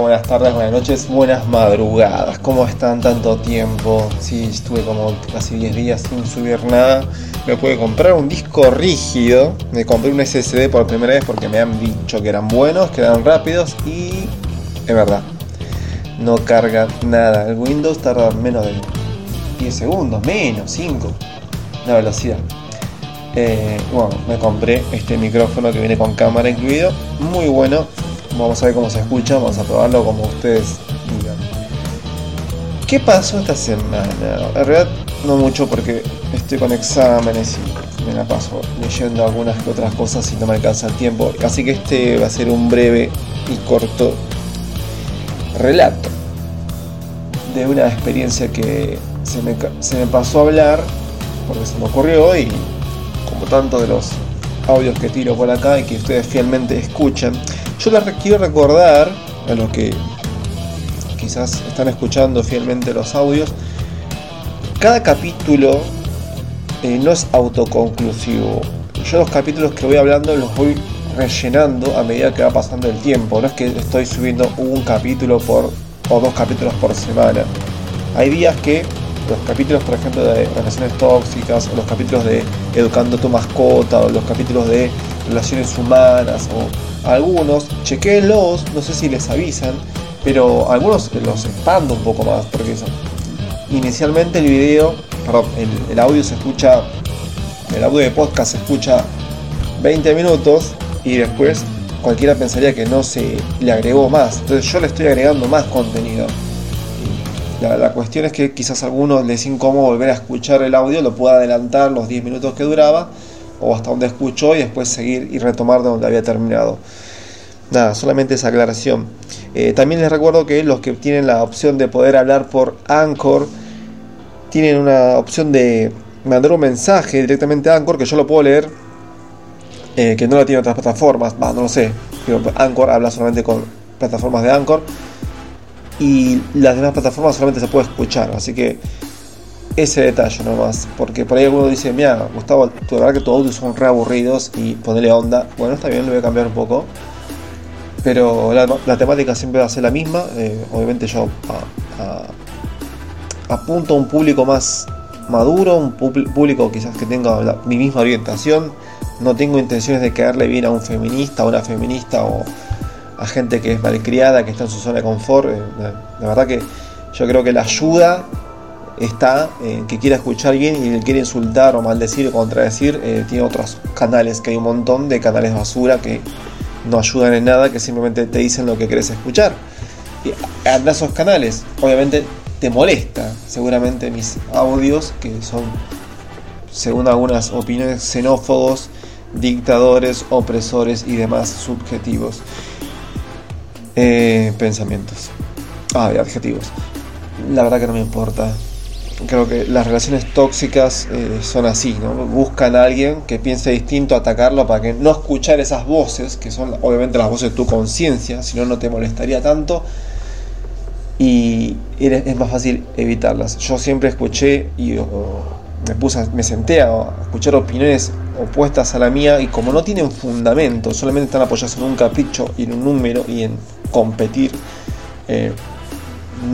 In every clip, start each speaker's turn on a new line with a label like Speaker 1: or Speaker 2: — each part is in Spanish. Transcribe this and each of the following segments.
Speaker 1: buenas tardes, buenas noches, buenas madrugadas. ¿Cómo están tanto tiempo? Sí, estuve como casi 10 días sin subir nada. Me pude comprar un disco rígido. Me compré un SSD por primera vez porque me han dicho que eran buenos, que eran rápidos y es verdad. No carga nada. El Windows tarda menos de 10 segundos, menos, 5. La velocidad. Eh, bueno, me compré este micrófono que viene con cámara incluido. Muy bueno Vamos a ver cómo se escucha, vamos a probarlo como ustedes digan. ¿Qué pasó esta semana? En realidad no mucho porque estoy con exámenes y me la paso leyendo algunas que otras cosas y no me alcanza el tiempo. Así que este va a ser un breve y corto relato de una experiencia que se me, se me pasó a hablar porque se me ocurrió y como tanto de los audios que tiro por acá y que ustedes fielmente escuchan, yo les quiero recordar a los que quizás están escuchando fielmente los audios, cada capítulo eh, no es autoconclusivo. Yo los capítulos que voy hablando los voy rellenando a medida que va pasando el tiempo. No es que estoy subiendo un capítulo por o dos capítulos por semana. Hay días que los capítulos, por ejemplo, de relaciones tóxicas, o los capítulos de educando tu mascota, o los capítulos de relaciones humanas, o algunos, chequenlos, no sé si les avisan, pero algunos los expando un poco más, porque inicialmente el video, el, audio se escucha, el audio de podcast se escucha 20 minutos y después cualquiera pensaría que no se le agregó más. Entonces yo le estoy agregando más contenido. La, la, cuestión es que quizás a algunos les incómodo volver a escuchar el audio, lo pueda adelantar los 10 minutos que duraba o hasta donde escuchó y después seguir y retomar de donde había terminado. Nada, solamente esa aclaración. Eh, también les recuerdo que los que tienen la opción de poder hablar por Anchor tienen una opción de mandar un mensaje directamente a Anchor que yo lo puedo leer, eh, que no lo tiene otras plataformas, no lo sé, pero Anchor habla solamente con plataformas de Anchor y las demás plataformas solamente se puede escuchar, así que ese detalle nomás, porque por ahí alguno dice, mira, Gustavo, tu verdad que tus son re aburridos y ponerle onda. Bueno, está bien, lo voy a cambiar un poco. Pero la, temática siempre va a ser la misma. Eh, obviamente yo apunto a un público más maduro, un público quizás que tenga mi misma orientación. No tengo intenciones de caerle bien a un feminista, a una feminista o a gente que es malcriada, que está en su zona de confort. Eh, la verdad que yo creo que la ayuda está, eh, que quiera escuchar bien y le quiere insultar o maldecir o contradecir, eh, tiene otros canales, que hay un montón de canales basura que no ayudan en nada, que simplemente te dicen lo que querés escuchar. Y anda esos canales, obviamente te molesta seguramente mis audios, que son, según algunas opiniones, xenófobos, dictadores, opresores y demás subjetivos. Eh, pensamientos. Ah, adjetivos. La verdad que no me importa creo que las relaciones tóxicas eh, son así, ¿no? Buscan a alguien que piense distinto, atacarlo para que no escuchar esas voces, que son obviamente las voces de tu conciencia, si no, no te molestaría tanto. Y es más fácil evitarlas. Yo siempre escuché y me puse, me senté a escuchar opiniones opuestas a la mía y como no tienen fundamento, solamente están apoyadas en un capricho y en un número y en competir, eh,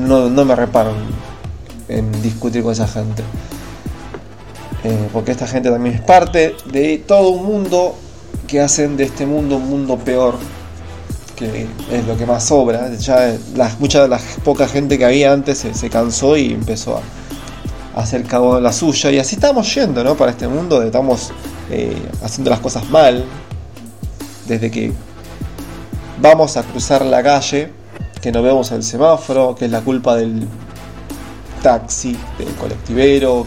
Speaker 1: no, no me reparan en discutir con esa gente. Eh, porque esta gente también es parte de todo un mundo que hacen de este mundo un mundo peor, que es lo que más sobra. Ya las, mucha de la poca gente que había antes se, cansó y empezó a, hacer cabo de la suya. Y así estamos yendo, ¿no? Para este mundo, estamos eh, haciendo las cosas mal. Desde que vamos a cruzar la calle, que no vemos el semáforo, que es la culpa del taxi, del colectivero,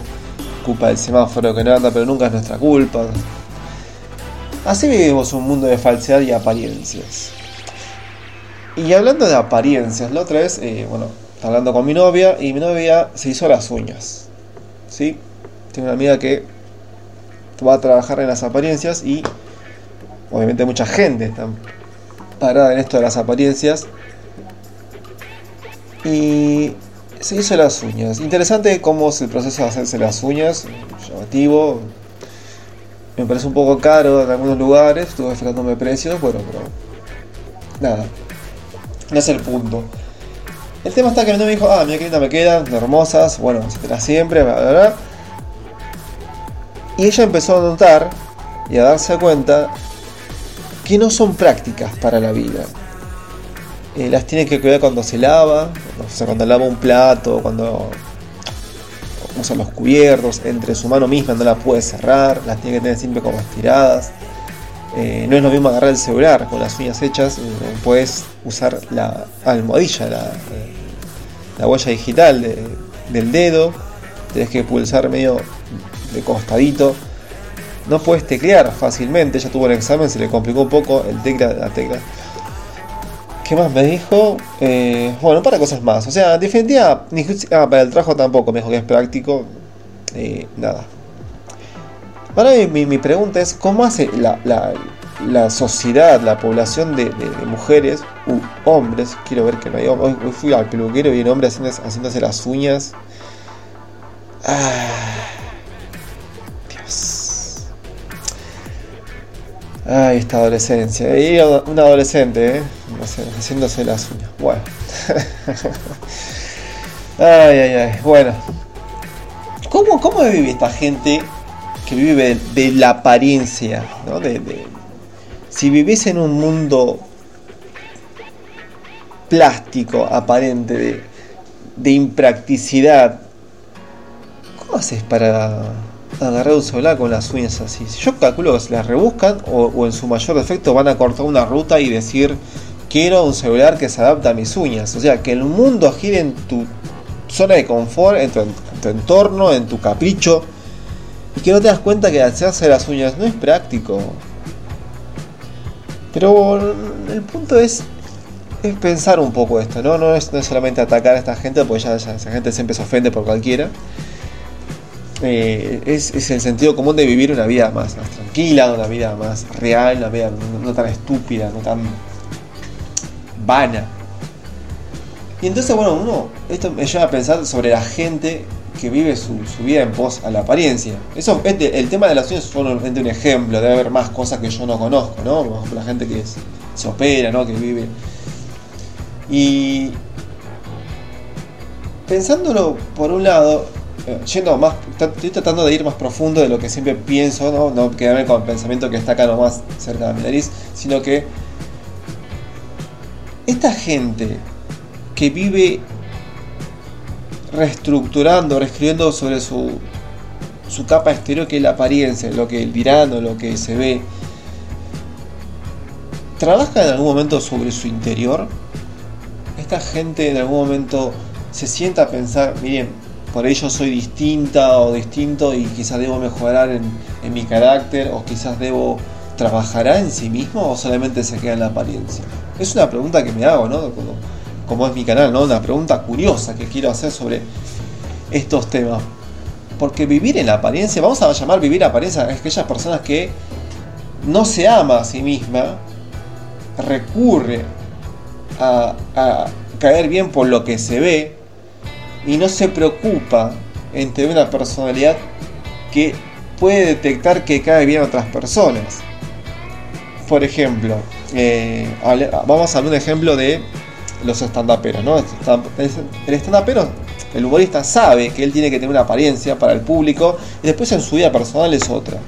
Speaker 1: culpa del semáforo que no anda, pero nunca es nuestra culpa. Así vivimos un mundo de falsedad y apariencias. Y hablando de apariencias, la otra vez, eh, bueno, hablando con mi novia y mi novia se hizo las uñas. ¿Sí? Tengo una amiga que va a trabajar en las apariencias y obviamente mucha gente está parada en esto de las apariencias. Y se hizo las uñas. Interesante cómo es el proceso de hacerse las uñas, llamativo. Me parece un poco caro en algunos lugares, estuve fijándome precios, bueno, pero nada. No es el punto. El tema está que no me dijo, ah, mira qué linda me quedan, hermosas, bueno, será siempre, bla, bla, bla. Y ella empezó a notar y a darse cuenta que no son prácticas para la vida. Eh, las tiene que cuidar cuando se lava, cuando lava un plato, cuando usa los cubiertos, entre su mano misma no la puede cerrar, las tiene que tener siempre como estiradas. Eh, no es lo mismo agarrar el celular con las uñas hechas, puedes usar la almohadilla, la, la huella digital del dedo, tenés que pulsar medio de costadito. No puedes teclear fácilmente, ya tuvo el examen, se le complicó un poco el tecla, la tecla. ¿Qué más me dijo? Eh, bueno, para cosas más. O sea, en definitiva, ni, ah, para el trabajo tampoco me dijo que es práctico. Eh, nada. Ahora mi, mi, pregunta es, ¿cómo hace la, la, sociedad, la población de, mujeres u hombres? Quiero ver que no hay hoy, hoy fui al peluquero y un hombre haciéndose, haciéndose las uñas. Ah, Dios. Ay, esta adolescencia. Y un adolescente, ¿eh? haciéndose las uñas. Bueno. ay, ay, ay. Bueno. ¿Cómo, cómo vive esta gente que vive de, la apariencia? ¿no? De, si vivís en un mundo plástico, aparente, de, de impracticidad, ¿cómo haces para agarrar un celular con las uñas así? Yo calculo que se las rebuscan o, en su mayor defecto van a cortar una ruta y decir quiero un celular que se adapte a mis uñas. O sea, que el mundo gire en tu zona de confort, en tu, en tu entorno, en tu capricho. Y que no te das cuenta que hacerse las uñas no es práctico. Pero el punto es, es pensar un poco esto, ¿no? No es, no es solamente atacar a esta gente, porque ya, ya esa gente siempre se ofende por cualquiera. Eh, es, es, el sentido común de vivir una vida más, más tranquila, una vida más real, una vida no, tan estúpida, no tan vana. Y entonces, bueno, uno, esto me lleva a pensar sobre la gente que vive su, su vida en pos a la apariencia. Eso, este, el tema de las uñas es solamente un ejemplo, debe haber más cosas que yo no conozco, ¿no? Por ejemplo, la gente que se opera, ¿no? Que vive. Y pensándolo por un lado, yendo más, estoy tratando de ir más profundo de lo que siempre pienso, no, no quedarme con el pensamiento que está acá nomás cerca de mi nariz, sino que esta gente que vive reestructurando, reescribiendo sobre su, su capa exterior que es la apariencia, lo que dirán o lo que se ve, ¿trabaja en algún momento sobre su interior? Esta gente en algún momento se sienta a pensar, miren, por ello soy distinta o distinto y quizás debo mejorar en, mi carácter o quizás debo trabajará en sí mismo o solamente se queda en la apariencia. Es una pregunta que me hago, ¿no? Como, es mi canal, ¿no? Una pregunta curiosa que quiero hacer sobre estos temas. Porque vivir en la apariencia, vamos a llamar vivir apariencia a aquellas personas que no se ama a sí misma, recurre a caer bien por lo que se ve, y no se preocupa en tener una personalidad que puede detectar que cae bien a otras personas. Por ejemplo, eh, vamos a hablar un ejemplo de los stand-uperos, ¿no? El stand-upero, el humorista sabe que él tiene que tener una apariencia para el público y después en su vida personal es otra.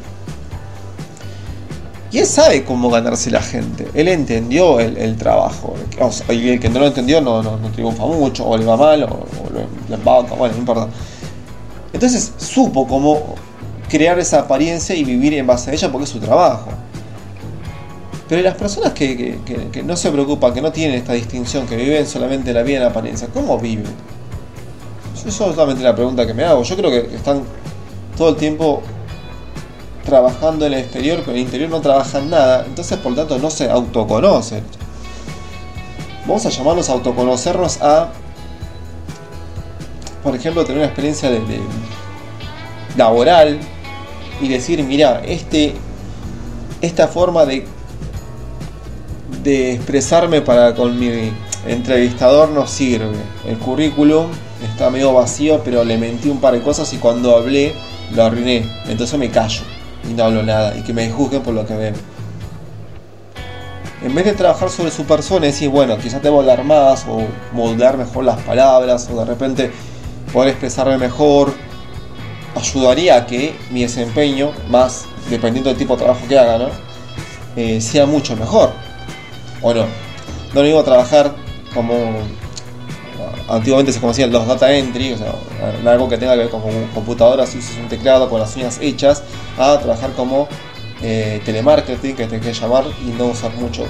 Speaker 1: Y él sabe cómo ganarse la gente. Él entendió el, trabajo. O sea, el que no lo entendió no, no, triunfa mucho, o le va mal, o, o le embauca, bueno, no importa. Entonces supo cómo crear esa apariencia y vivir en base a ella porque es su trabajo. Pero las personas que, que, que, que no se preocupan, que no tienen esta distinción, que viven solamente la vida en apariencia, ¿cómo viven? Eso es solamente la pregunta que me hago. Yo creo que están todo el tiempo trabajando en el exterior, pero en el interior no trabajan nada, entonces por lo tanto no se autoconocen. Vamos a llamarlos a autoconocernos a, por ejemplo, tener una experiencia de, laboral y decir, mira, este, esta forma de, de expresarme para con mi entrevistador no sirve. El currículum está medio vacío, pero le mentí un par de cosas y cuando hablé lo arruiné. Entonces me callo y no hablo nada y que me juzguen por lo que ven. en vez de trabajar sobre su persona y decir, bueno, quizás debo hablar más o moldear mejor las palabras o de repente poder expresarme mejor, ayudaría a que mi desempeño, más dependiendo del tipo de trabajo que haga, ¿no? Eh, sea mucho mejor. ¿O no? No digo trabajar como antiguamente se conocían los data entry, o sea, algo que tenga que ver con computadoras, si usas un teclado con las uñas hechas, a trabajar como eh, telemarketing, que te que llamar y no usar mucho.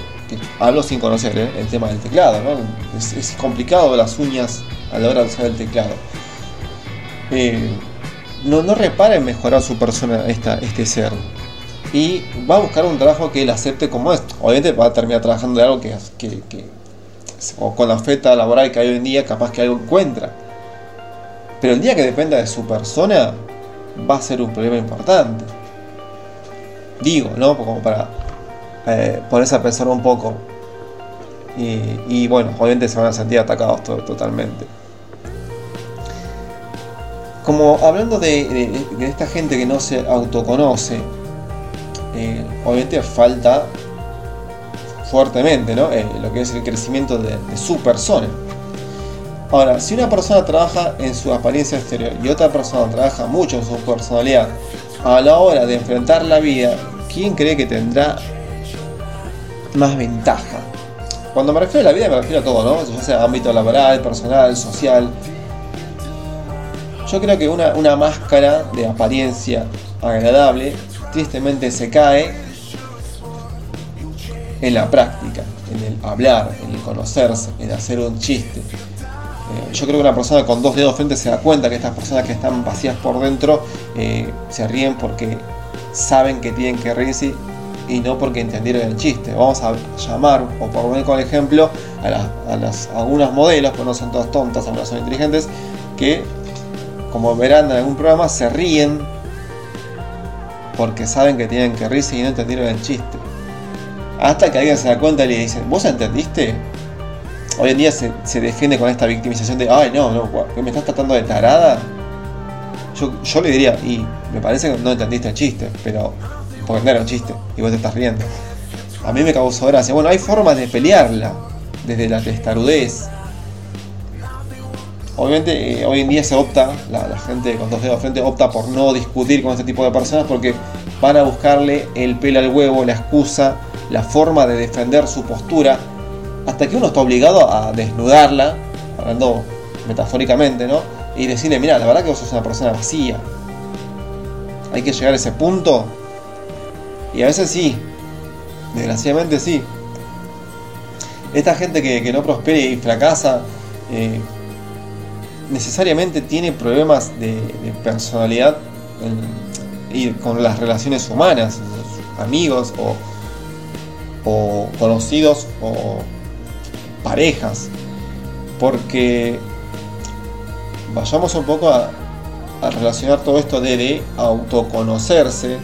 Speaker 1: hablo sin conocer ¿eh? el tema del teclado, ¿no? Es, complicado las uñas a la hora de usar el teclado. Eh, no, no repara en mejorar su persona esta, este ser. Y va a buscar un trabajo que él acepte como es. Obviamente va a terminar trabajando de algo que o con la oferta laboral que hay hoy en día, capaz que algo encuentra. Pero el día que dependa de su persona, va a ser un problema importante. Digo, ¿no? Como para eh, ponerse a pensar un poco. Y, bueno, obviamente se van a sentir atacados totalmente. Como hablando de, esta gente que no se autoconoce, eh, obviamente falta fuertemente ¿no? Eh, lo que es el crecimiento de, su persona. Ahora, si una persona trabaja en su apariencia exterior y otra persona trabaja mucho en su personalidad, a la hora de enfrentar la vida, ¿quién cree que tendrá más ventaja? Cuando me refiero a la vida me refiero a todo, ¿no? Ya sea ámbito laboral, personal, social. Yo creo que una, una máscara de apariencia agradable tristemente se cae en la práctica, en el hablar, en el conocerse, en hacer un chiste. Eh, yo creo que una persona con dos dedos frente se da cuenta que estas personas que están vacías por dentro eh, se ríen porque saben que tienen que reírse y no porque entendieron el chiste. Vamos a llamar, o por poner con ejemplo, a, las, algunas modelos, pues no son todas tontas, algunas son inteligentes, que como verán en algún programa se ríen porque saben que tienen que reírse y no entendieron el chiste. Hasta que alguien se da cuenta y le dice, ¿vos entendiste? Hoy en día se, defiende con esta victimización de, ay, no, no, ¿me estás tratando de tarada? Yo, le diría, y me parece que no entendiste el chiste, pero porque no era un chiste y vos te estás riendo. A mí me causó gracia. Bueno, hay formas de pelearla, desde la testarudez. Obviamente, eh, hoy en día se opta, la, la, gente con dos dedos frente opta por no discutir con este tipo de personas porque van a buscarle el pelo al huevo, la excusa la forma de defender su postura, hasta que uno está obligado a desnudarla, hablando metafóricamente, ¿no? Y decirle, mira, la verdad que vos sos una persona vacía. Hay que llegar a ese punto. Y a veces sí, desgraciadamente sí. Esta gente que, no prospera y fracasa, eh, necesariamente tiene problemas de, personalidad y con las relaciones humanas, amigos o o conocidos o parejas. Porque vayamos un poco a, relacionar todo esto de, autoconocerse.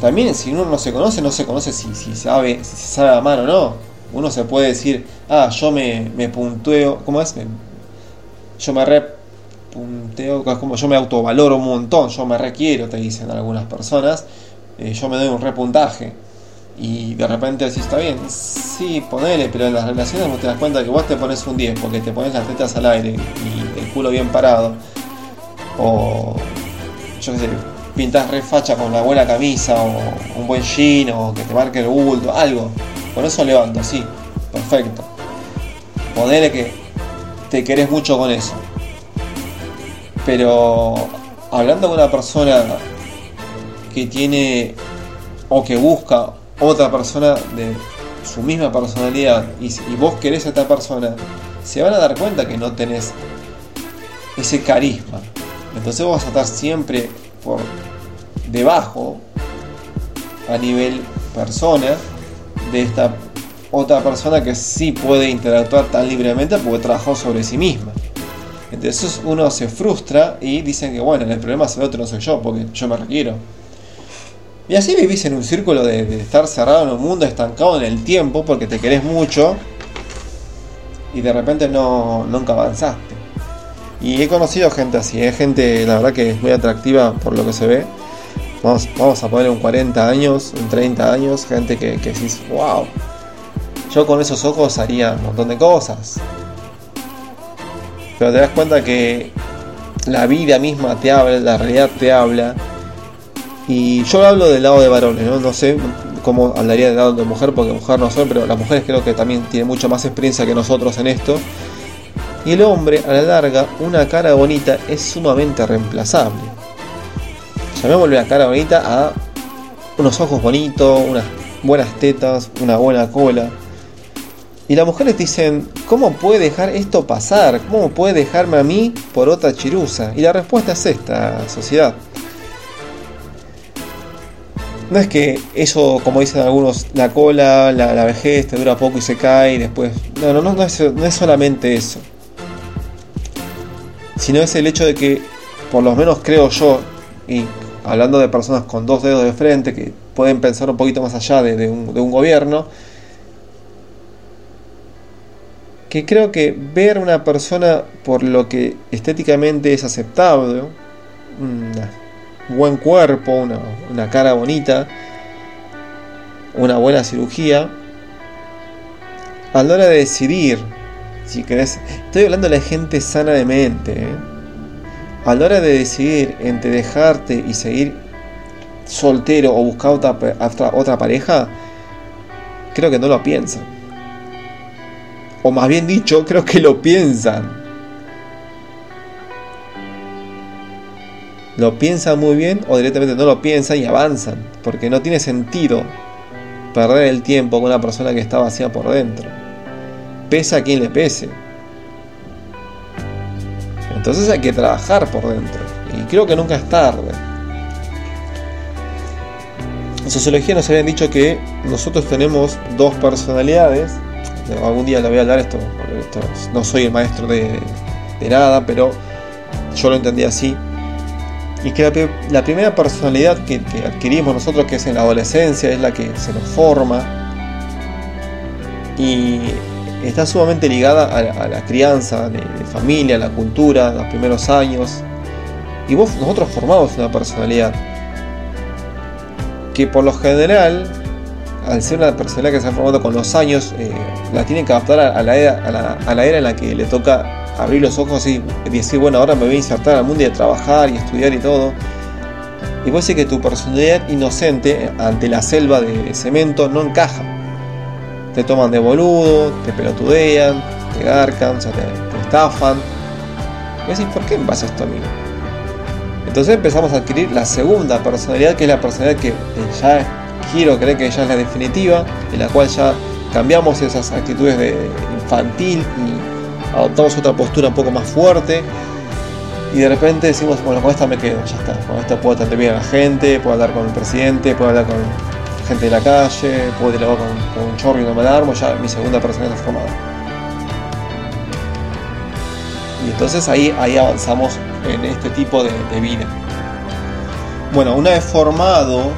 Speaker 1: también si uno no se conoce, no se conoce si, si, sabe, si sabe amar o no. Uno se puede decir, ah, yo me, me punteo, ¿cómo es? yo me repunteo, como yo me autovaloro un montón, yo me requiero, te dicen algunas personas, eh, yo me doy un repuntaje y de repente decís, está bien, sí, ponele, pero en las relaciones vos te das cuenta que vos te pones un 10 porque te pones las tetas al aire y el culo bien parado, o yo qué sé, pintas re facha con la buena camisa, o un buen jean, o que te marque el bulto, algo. Con eso levanto, sí, perfecto. Ponele que te querés mucho con eso. Pero hablando con una persona que tiene o que busca otra persona de su misma personalidad y, vos querés a esta persona, se van a dar cuenta que no tenés ese carisma. Entonces vos vas a estar siempre por debajo a nivel persona de esta otra persona que sí puede interactuar tan libremente porque trabajó sobre sí misma. Entonces uno se frustra y dicen que bueno, el problema es el otro, no soy yo, porque yo me requiero. Y así vivís en un círculo de, estar cerrado en un mundo estancado en el tiempo porque te querés mucho y de repente no, nunca avanzaste. Y he conocido gente así, es ¿eh? gente la verdad que es muy atractiva por lo que se ve, Vamos, vamos a ponerle un 40 años, un 30 años, gente que, que decís, wow, yo con esos ojos haría un montón de cosas. Pero te das cuenta que la vida misma te habla, la realidad te habla. Y yo hablo del lado de varones, ¿no? Sé cómo hablaría del lado de mujer, porque mujer no soy, pero las mujeres creo que también tienen mucha más experiencia que nosotros en esto. Y el hombre, a la larga, una cara bonita es sumamente reemplazable. Llamémosle una cara bonita a unos ojos bonitos, unas buenas tetas, una buena cola. Y las mujeres dicen, ¿cómo puede dejar esto pasar? ¿Cómo puede dejarme a mí por otra chirusa? Y la respuesta es esta, sociedad. No es que eso, como dicen algunos, la cola, la, vejez te dura poco y se cae y después... No, no, no, no es, no es solamente eso. Sino es el hecho de que, por lo menos creo yo, y hablando de personas con dos dedos de frente que pueden pensar un poquito más allá de, un, gobierno, que creo que ver a una persona por lo que estéticamente es aceptable, un buen cuerpo, una, una, cara bonita, una buena cirugía, a la hora de decidir si querés, estoy hablando de la gente sana de mente. ¿eh? A la hora de decidir entre dejarte y seguir soltero o buscar otra, otra, pareja, creo que no lo piensan. O más bien dicho, creo que lo piensan. Lo piensan muy bien o directamente no lo piensan y avanzan. Porque no tiene sentido perder el tiempo con una persona que está vacía por dentro pese a quien le pese. Entonces hay que trabajar por dentro. Y creo que nunca es tarde. En sociología nos habían dicho que nosotros tenemos dos personalidades. Algún día le voy a hablar esto, no soy el maestro de, nada, pero yo lo entendí así. Y que la, primera personalidad que, que, adquirimos nosotros, que es en la adolescencia, es la que se nos forma. Y está sumamente ligada a, la crianza de, familia, a la cultura, los primeros años. Y vos, nosotros formamos una personalidad que por lo general, al ser una personalidad que se ha formado con los años, eh, la tienen que adaptar a, la era, a, la, era en la que le toca abrir los ojos y decir, bueno, ahora me voy a insertar al mundo y a trabajar y estudiar y todo. Y vos decís que tu personalidad inocente ante la selva de cemento no encaja te toman de boludo, te pelotudean, te garcan, te, estafan. Y decís, ¿por qué me pasa esto a mí? Entonces empezamos a adquirir la segunda personalidad, que es la personalidad que ya quiero creer que ya es la definitiva, en la cual ya cambiamos esas actitudes de infantil y adoptamos otra postura un poco más fuerte. Y de repente decimos, bueno, con esta me quedo, ya está. Con esta puedo atender bien a la gente, puedo hablar con el presidente, puedo hablar con gente de la calle, puedo dialogar con, con un chorro y no me alarmo, ya mi segunda personalidad formada. Y entonces ahí, ahí avanzamos en este tipo de, vida. Bueno, una vez formado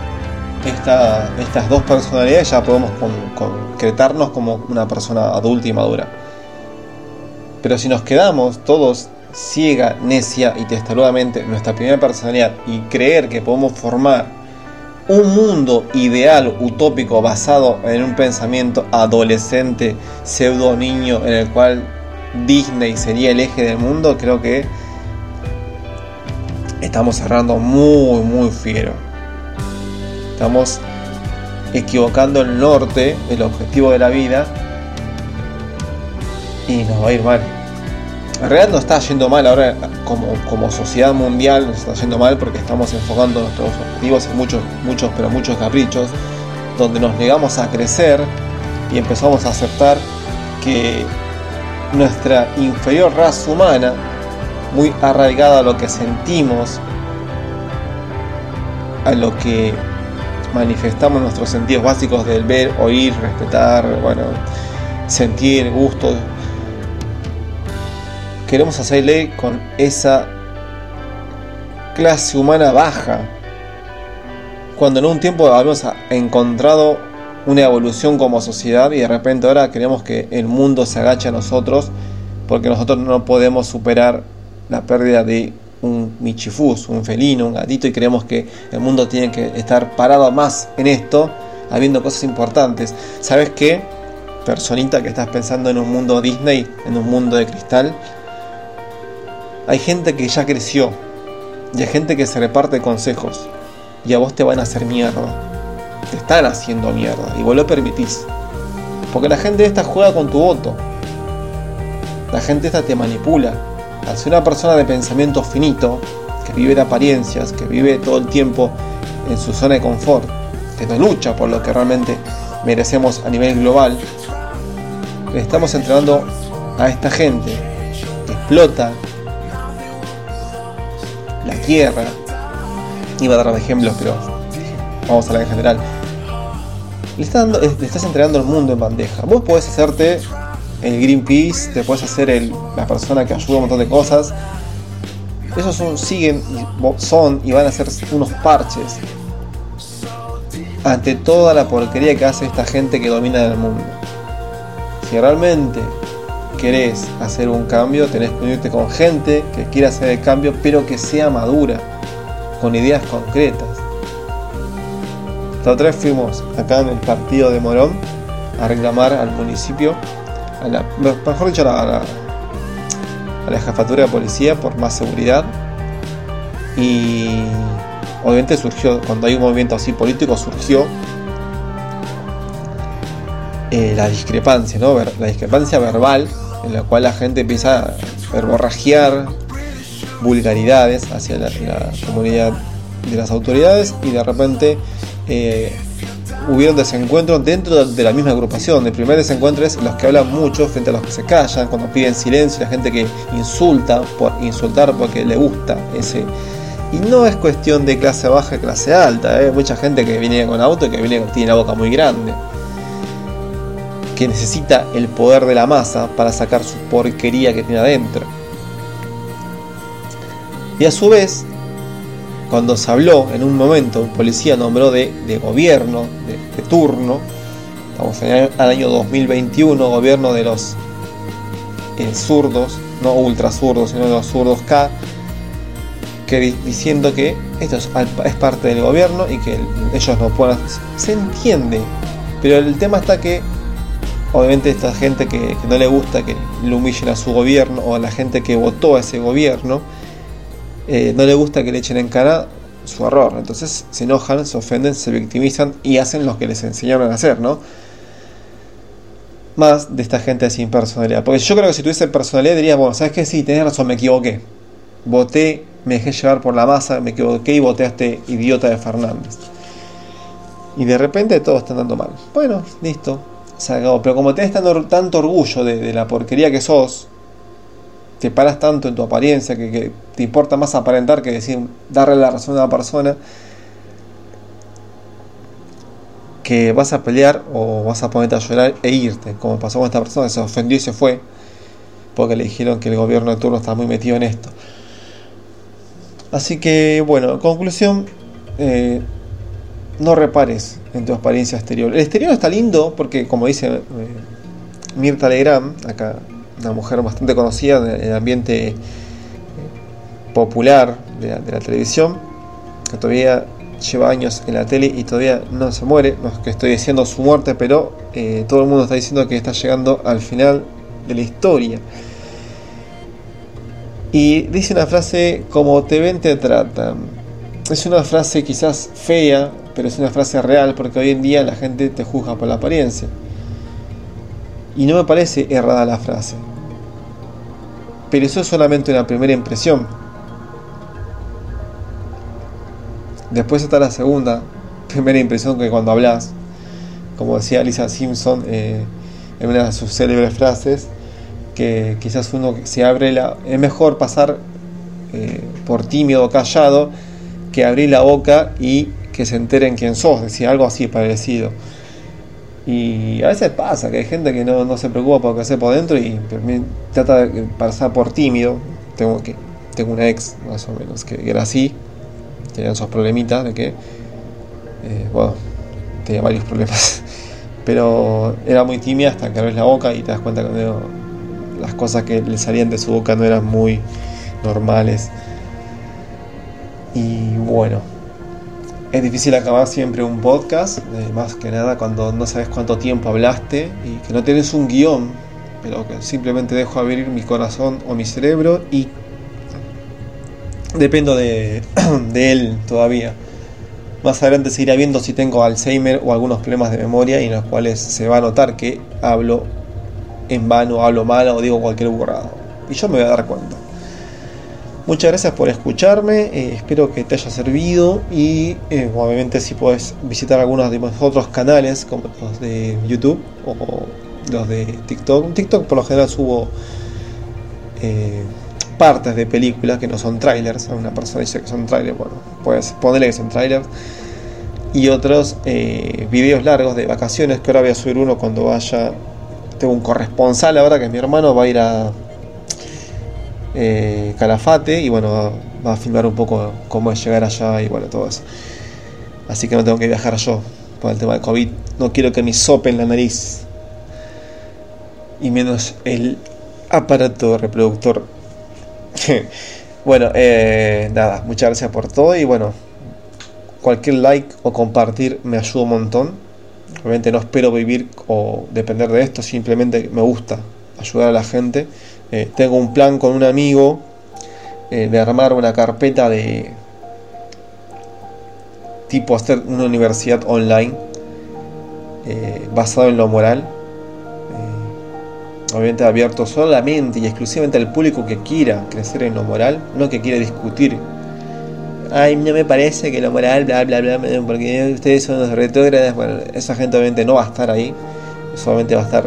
Speaker 1: estas dos personalidades ya podemos concretarnos como una persona adulta y madura. Pero si nos quedamos todos ciega, necia y testarudamente nuestra primera personalidad y creer que podemos formar un mundo ideal, utópico, basado en un pensamiento adolescente, pseudo niño, en el cual Disney sería el eje del mundo, creo que estamos cerrando muy, muy fiero. Estamos equivocando el norte, el objetivo de la vida, y nos va a ir mal. En realidad nos está yendo mal ahora como, como sociedad mundial, nos está yendo mal porque estamos enfocando nuestros objetivos en muchos, muchos, pero muchos caprichos, donde nos negamos a crecer y empezamos a aceptar que nuestra inferior raza humana, muy arraigada a lo que sentimos, a lo que manifestamos nuestros sentidos básicos del ver, oír, respetar, bueno, sentir, gusto, queremos hacerle con esa clase humana baja. Cuando en un tiempo habíamos encontrado una evolución como sociedad y de repente ahora queremos que el mundo se agache a nosotros porque nosotros no podemos superar la pérdida de un michifus, un felino, un gatito y creemos que el mundo tiene que estar parado más en esto, habiendo cosas importantes. ¿Sabes qué? Personita que estás pensando en un mundo Disney, en un mundo de cristal, hay gente que ya creció y hay gente que se reparte consejos y a vos te van a hacer mierda. Te están haciendo mierda y vos lo permitís. Porque la gente esta juega con tu voto. La gente esta te manipula. Al una persona de pensamiento finito, que vive de apariencias, que vive todo el tiempo en su zona de confort, que no lucha por lo que realmente merecemos a nivel global, le estamos entregando a esta gente que explota tierra. Iba a dar ejemplos, pero vamos a hablar en general. Le, estás entregando el mundo en bandeja. Vos podés hacerte el Greenpeace, te puedes hacer el, la persona que ayuda a un montón de cosas. Esos son, siguen, son y van a ser unos parches ante toda la porquería que hace esta gente que domina el mundo. Si realmente querés hacer un cambio, tenés que unirte con gente que quiera hacer el cambio, pero que sea madura, con ideas concretas. La otra vez fuimos acá en el partido de Morón a reclamar al municipio mejor dicho, a la, a la jefatura de policía por más seguridad. Y obviamente surgió, cuando hay un movimiento así político, surgió eh, la discrepancia, ¿no? La discrepancia verbal en la cual la gente empieza a verborrajear vulgaridades hacia la, comunidad de las autoridades y de repente eh, hubieron desencuentros dentro de la misma agrupación. El primer desencuentro es los que hablan mucho frente a los que se callan, cuando piden silencio, la gente que insulta por insultar porque le gusta ese. Y no es cuestión de clase baja y clase alta, ¿eh? mucha gente que viene con auto y que viene tiene la boca muy grande. Que necesita el poder de la masa para sacar su porquería que tiene adentro. Y a su vez, cuando se habló en un momento, un policía nombró de, gobierno, de, turno, estamos en el año 2021, gobierno de los eh, zurdos, no ultra zurdos, sino de los zurdos K, diciendo que esto es, parte del gobierno y que ellos no pueden... Se entiende, pero el tema está que obviamente esta gente que, no le gusta que le humillen a su gobierno o a la gente que votó a ese gobierno, eh, no le gusta que le echen en cara su error. Entonces se enojan, se ofenden, se victimizan y hacen lo que les enseñaron a hacer, ¿no? Más de esta gente sin personalidad. Porque yo creo que si tuviese personalidad diría, bueno, ¿sabes qué? Sí, tenés razón, me equivoqué. Voté, me dejé llevar por la masa, me equivoqué y voté a este idiota de Fernández. Y de repente todo está andando mal. Bueno, listo, Pero como tenés tanto, orgullo de la porquería que sos, te paras tanto en tu apariencia que, te importa más aparentar que decir darle la razón a una persona que vas a pelear o vas a ponerte a llorar e irte, como pasó con esta persona que se ofendió y se fue porque le dijeron que el gobierno de turno está muy metido en esto. Así que, bueno, en conclusión, eh, no repares en tu apariencia exterior. El exterior está lindo porque, como dice eh, Mirta Legrand, acá una mujer bastante conocida en el ambiente eh, popular de la, televisión, que todavía lleva años en la tele y todavía no se muere. No es que estoy diciendo su muerte, pero eh, todo el mundo está diciendo que está llegando al final de la historia. Y dice una frase, como te ven, te tratan. Es una frase quizás fea, pero es una frase real porque hoy en día la gente te juzga por la apariencia. Y no me parece errada la frase. Pero eso es solamente una primera impresión. Después está la segunda primera impresión que cuando hablas, como decía Lisa Simpson eh, en una de sus célebres frases, que quizás uno se abre la... Es mejor pasar eh, por tímido o callado que abrir la boca y que se enteren quién sos, decía algo así parecido. Y a veces pasa que hay gente que no, se preocupa por lo que hace por dentro y trata de pasar por tímido. Tengo, que, tengo una ex, más o menos, que era así, tenía esos problemitas de que, eh, bueno, tenía varios problemas, pero era muy tímida hasta que abres la boca y te das cuenta que las cosas que le salían de su boca no eran muy normales. Y bueno, es difícil acabar siempre un podcast, eh, más que nada cuando no sabes cuánto tiempo hablaste y que no tienes un guion, pero que simplemente dejo abrir mi corazón o mi cerebro y dependo de, él todavía. Más adelante se irá viendo si tengo Alzheimer o algunos problemas de memoria y en los cuales se va a notar que hablo en vano, hablo mal o digo cualquier burrado. Y yo me voy a dar cuenta. Muchas gracias por escucharme, eh, espero que te haya servido y eh, obviamente si puedes visitar algunos de mis otros canales como los de YouTube o los de TikTok. TikTok por lo general subo eh, partes de películas que no son trailers. Una persona dice que son trailers, bueno, puedes ponerle que son trailers. Y otros videos largos de vacaciones, que ahora voy a subir uno cuando vaya. Tengo un corresponsal ahora que mi hermano va a ir a eh, Calafate y bueno, va, a filmar un poco cómo es llegar allá y bueno, todo eso. Así que no tengo que viajar yo por el tema del COVID. No quiero que me sopen la nariz. Y menos el aparato reproductor. bueno, eh, nada, muchas gracias por todo y bueno, cualquier like o compartir me ayuda un montón. Obviamente no espero vivir o depender de esto, simplemente me gusta ayudar a la gente. Eh, tengo un plan con un amigo eh, de armar una carpeta de tipo hacer una universidad online eh, basado en lo moral. obviamente abierto solamente y exclusivamente al público que quiera crecer en lo moral, no que quiera discutir. Ay, no me parece que lo moral, bla, bla, bla, porque ustedes son los retrógradas. Bueno, esa gente obviamente no va a estar ahí, solamente va a estar.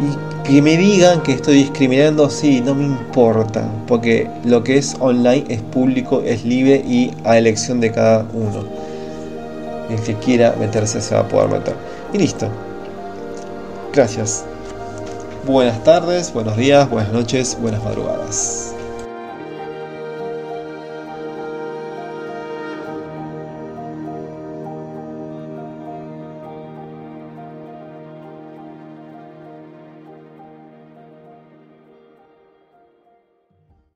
Speaker 1: Y que me digan que estoy discriminando, sí, no me importa, porque lo que es online es público, es libre y a elección de cada uno. El que quiera meterse se va a poder meter. Y listo. Gracias. Buenas tardes, buenos días, buenas noches, buenas madrugadas.